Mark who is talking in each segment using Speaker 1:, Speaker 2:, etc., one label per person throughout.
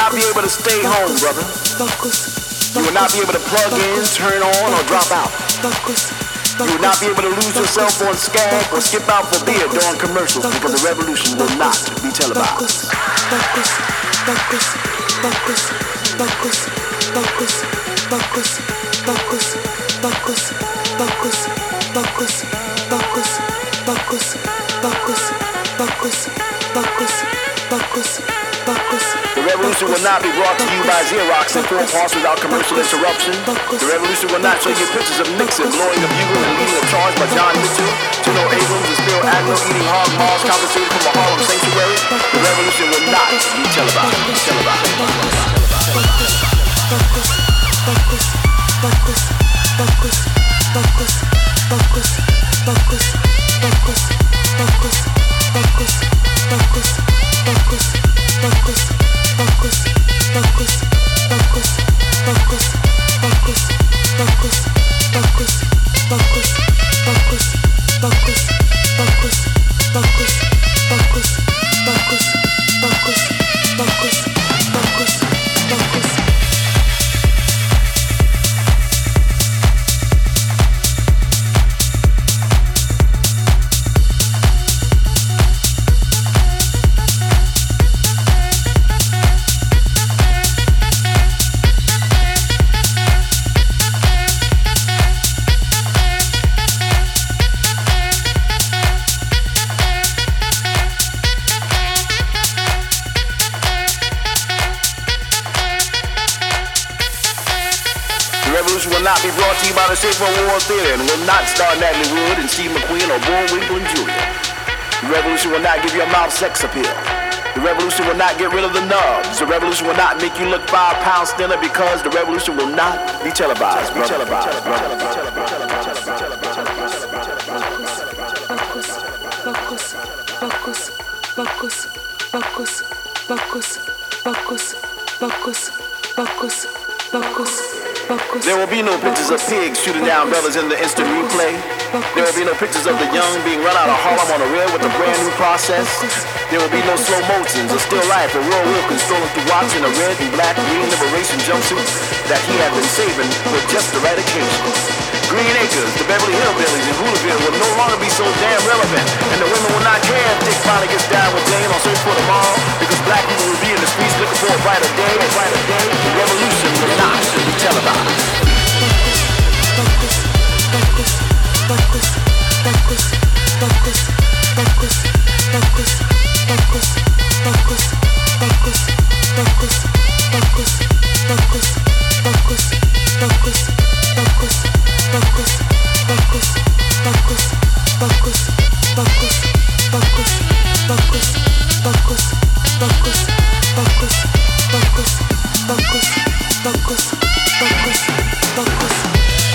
Speaker 1: not be able to stay home, brother. You will not be able to plug in, turn on, or drop out. You will not be able to lose yourself on Skag or skip out for beer during commercials because the revolution will not be televised. The revolution will not be brought to you by Xerox in four parts without commercial interruption. The revolution will not show you pictures of Nixon blowing a bugle and leading a charge by John Mitchell, General Abrams, and Spiro Agnew eating hog maws confiscated from a Harlem sanctuary. The revolution will not be televised. The not be brought to you by the Schaefer Award Theater and will not star Natalie Wood and Steve McQueen or Bullwinkle and Julia. The revolution will not give your mouth sex appeal. The revolution will not get rid of the nubs. The revolution will not make you look five pounds thinner because the revolution will not be televised. Be televised. brother. There will be no pictures of pigs shooting down brothers in the instant replay. There will be no pictures of the young being run out of Harlem on a rail with a brand new process. There will be no slow motions or still life of Roy Wilkins strolling through Watts in a red and black green liberation jumpsuit that he had been saving for just the right occasion. Green Acres, the Beverly Hillbillies, and Hooligans will no longer be so damn relevant, and the women will not care if Dick finally gets down with Jane on Search for Tomorrow, because black people will be in the streets looking for a brighter day, a brighter day. The revolution will not should be televised.
Speaker 2: Focus, focus, focus, focus, focus, focus, focus, focus, focus, focus, focus. Focus, focus, focus, focus.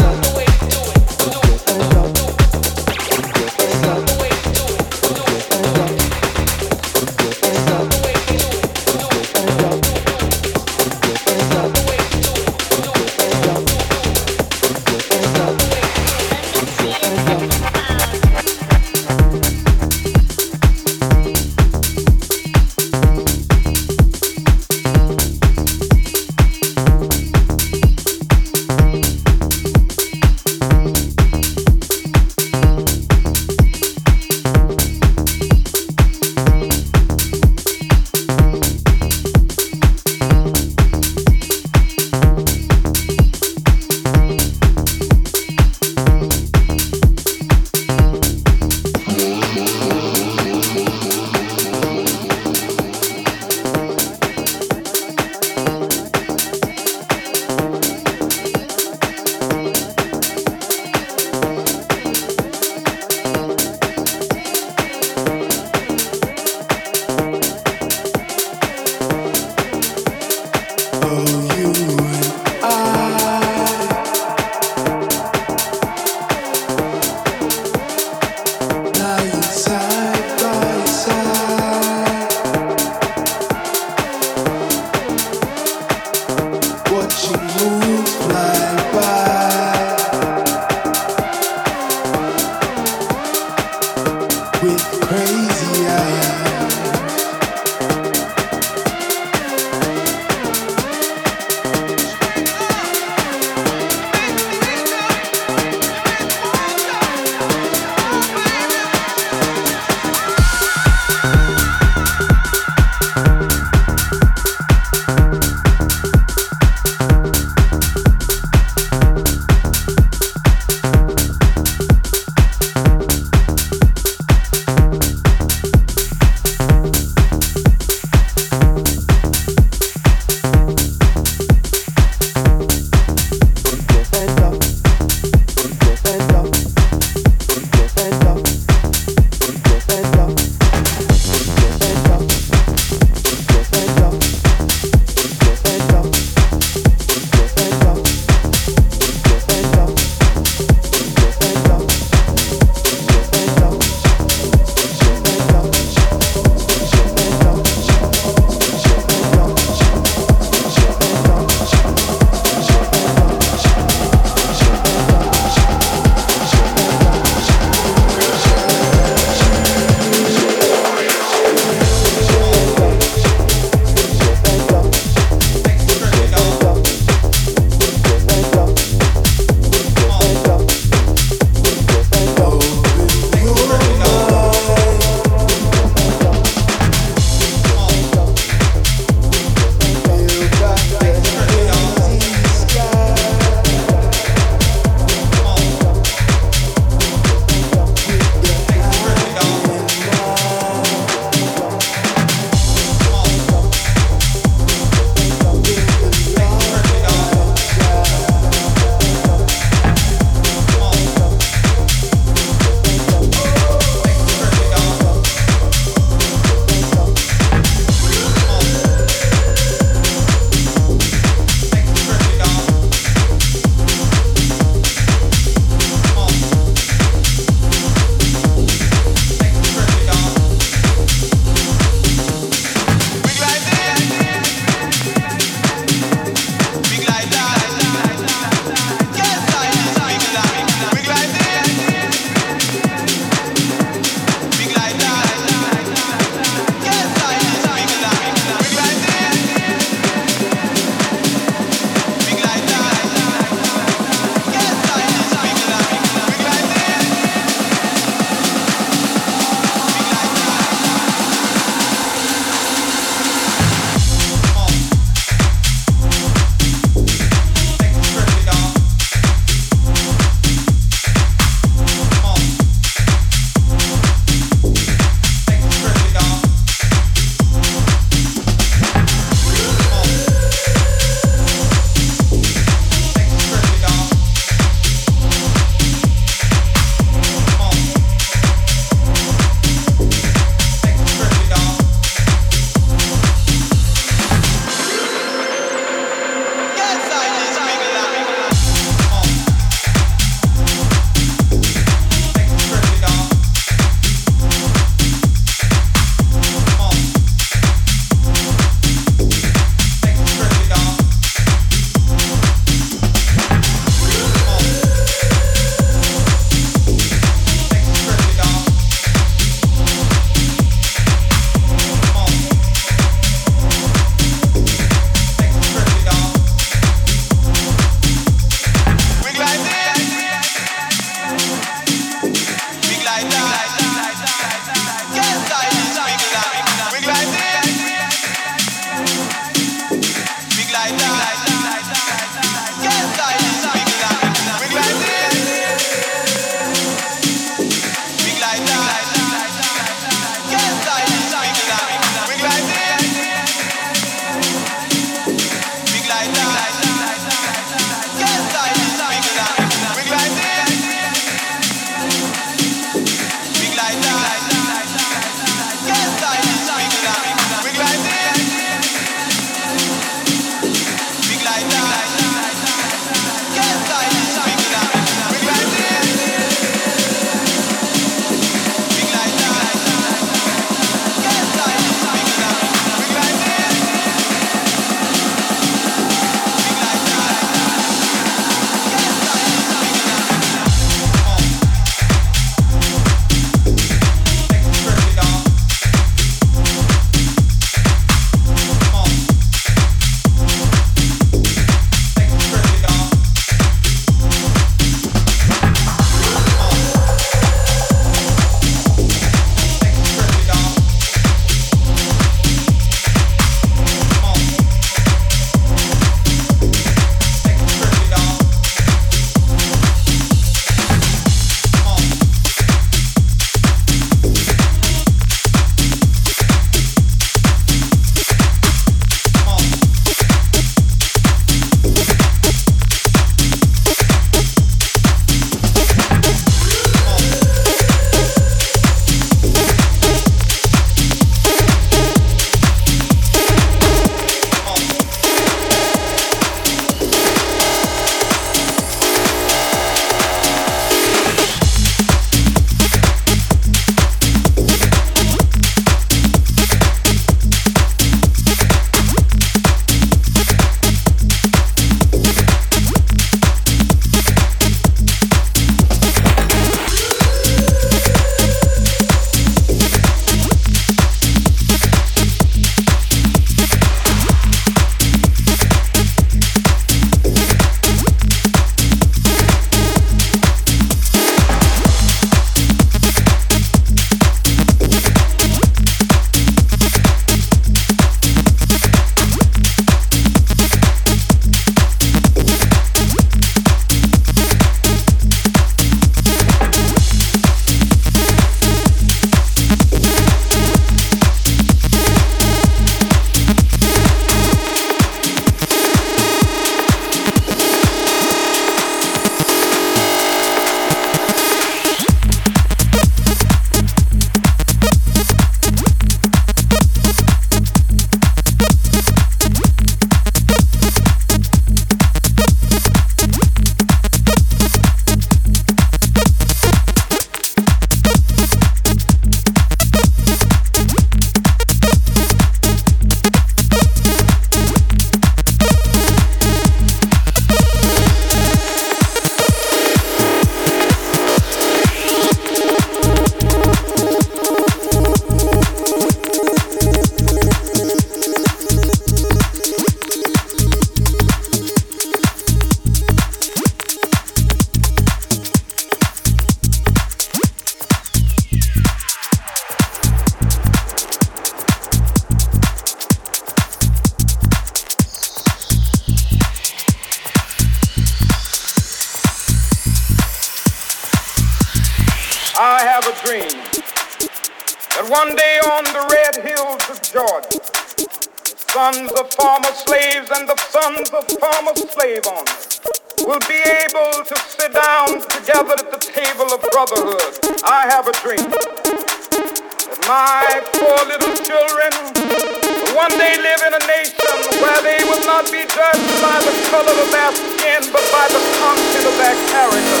Speaker 2: One day live in a nation where they will not be judged by the color of their skin, but by the content of their character.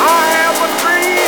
Speaker 2: I have a dream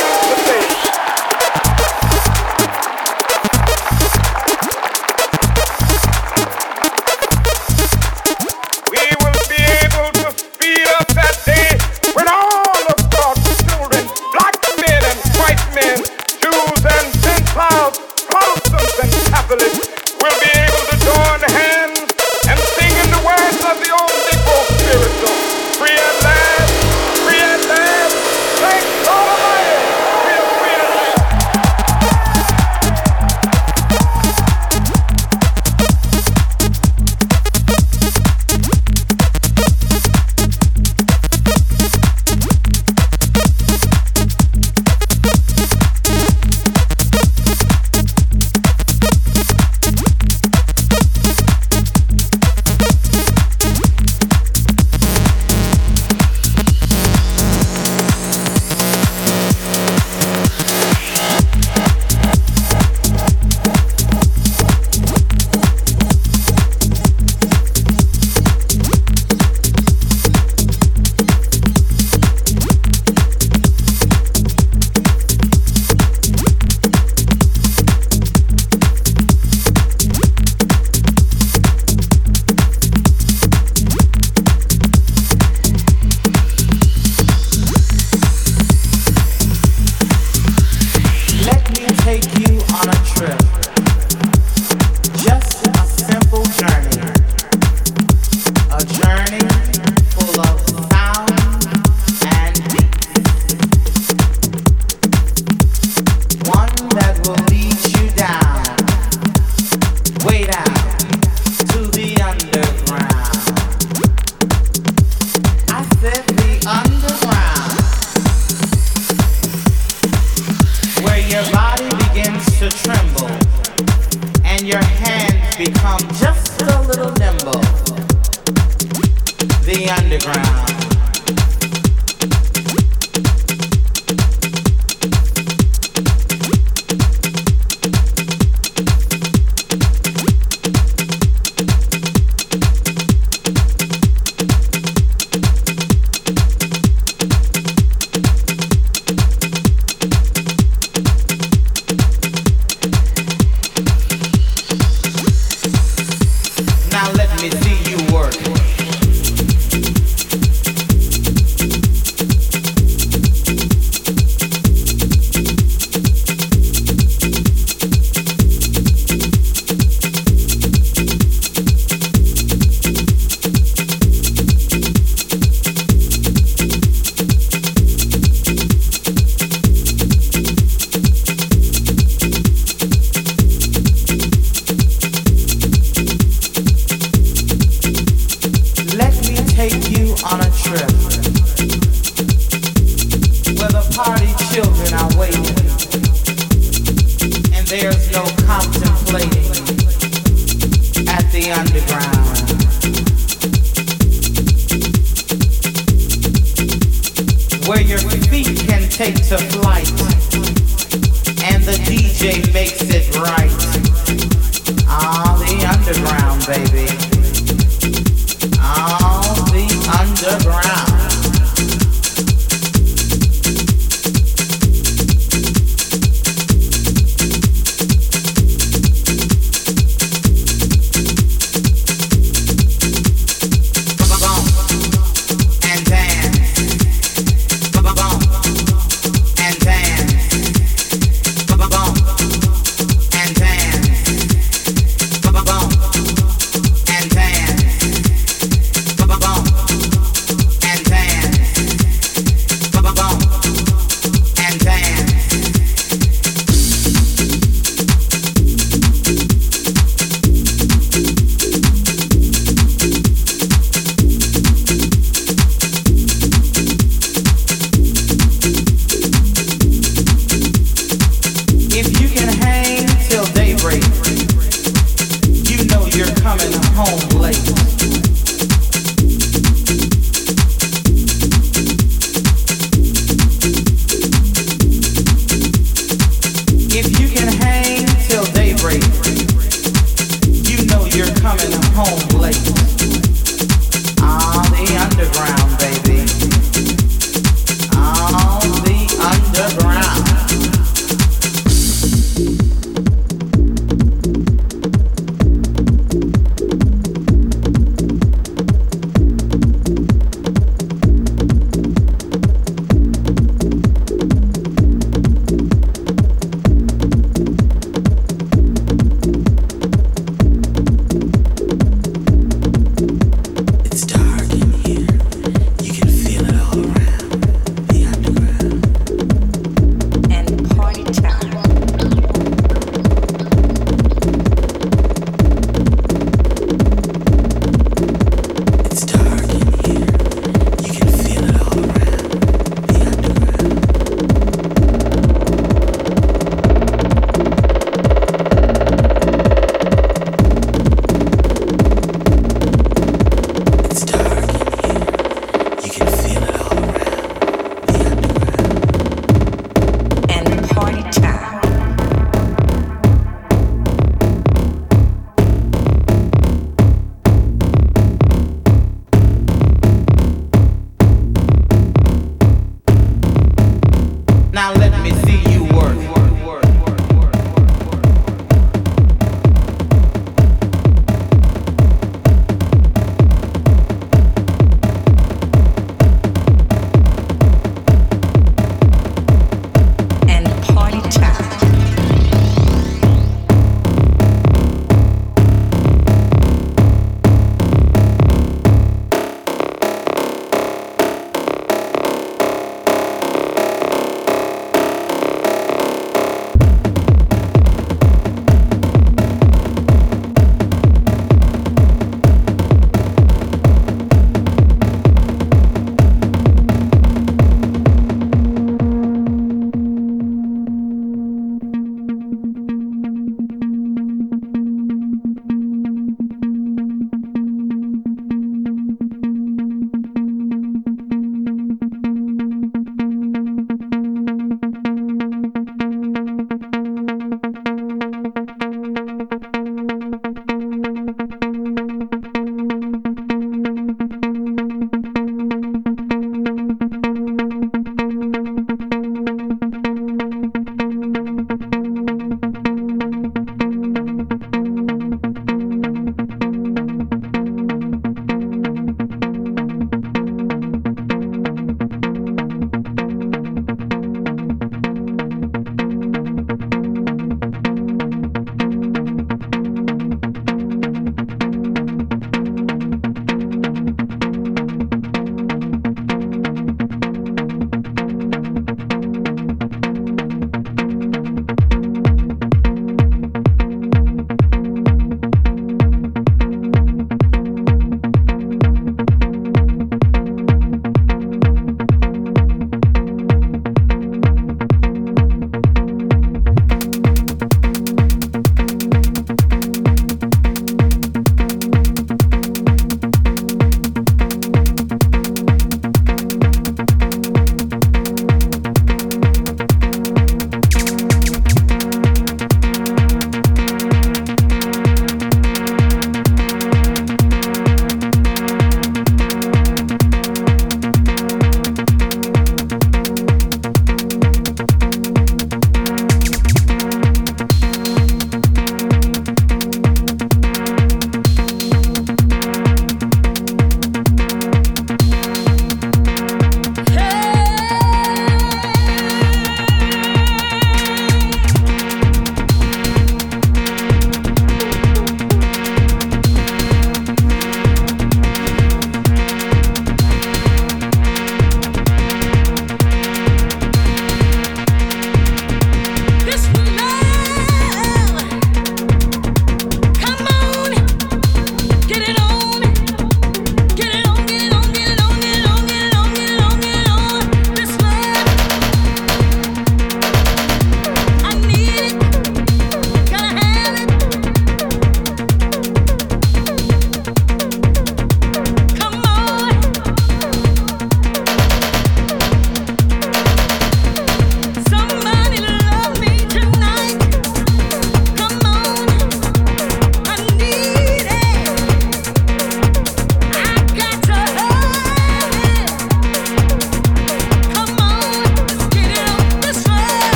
Speaker 2: baby.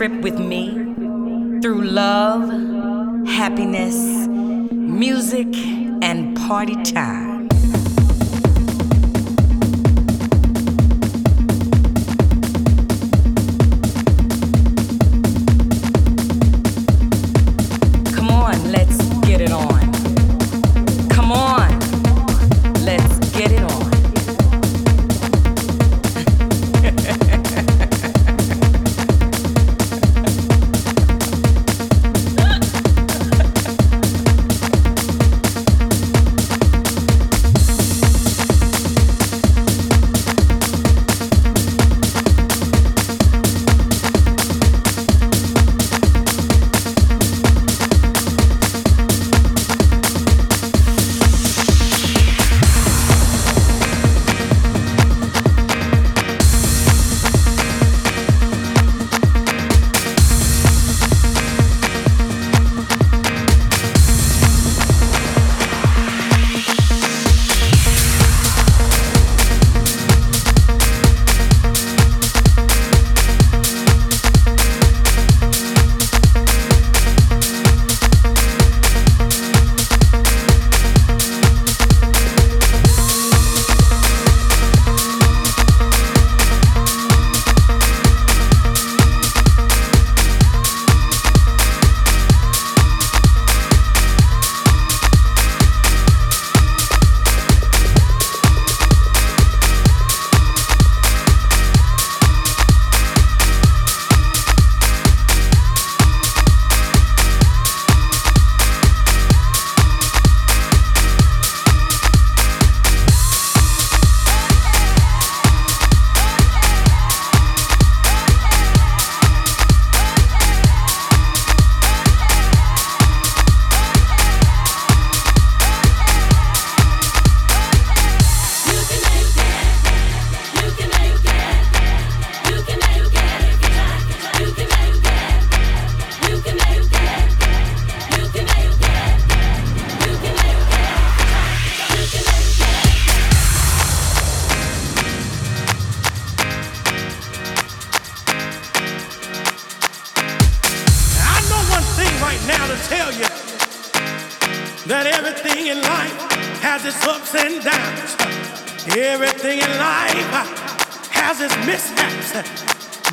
Speaker 2: trip with me.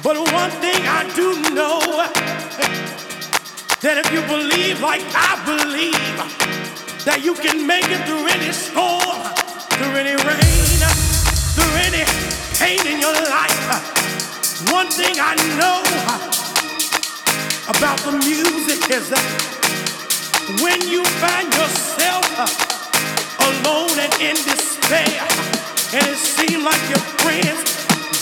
Speaker 2: But one thing I do know that if you believe like I believe, that you can make it through any storm, through any rain, through any pain in your life. One thing I know about the music is that when you find yourself alone and
Speaker 3: in despair, and it seems like your friends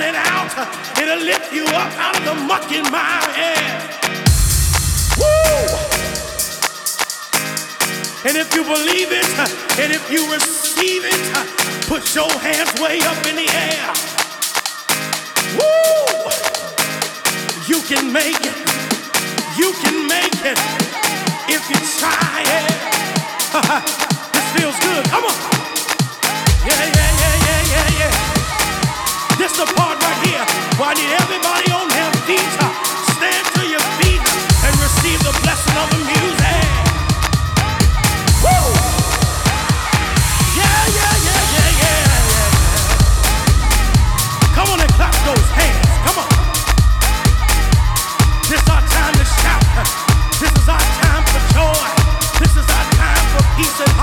Speaker 3: down and out. It'll lift you up out of the muck in my head. Woo! And if you believe it, and if you receive it, put your hands way up in the air. Woo! You
Speaker 4: can make it. You can make it if you try it.
Speaker 3: this feels good. Come on. Yeah, yeah, yeah, yeah, yeah, yeah. This the part right here everybody on their feet. Stand to your feet and receive the blessing of the music. Woo! Yeah, yeah, yeah, yeah, yeah, yeah. Come on and clap those hands. Come on. This our time to shout. This is our time for joy. This is our time for peace and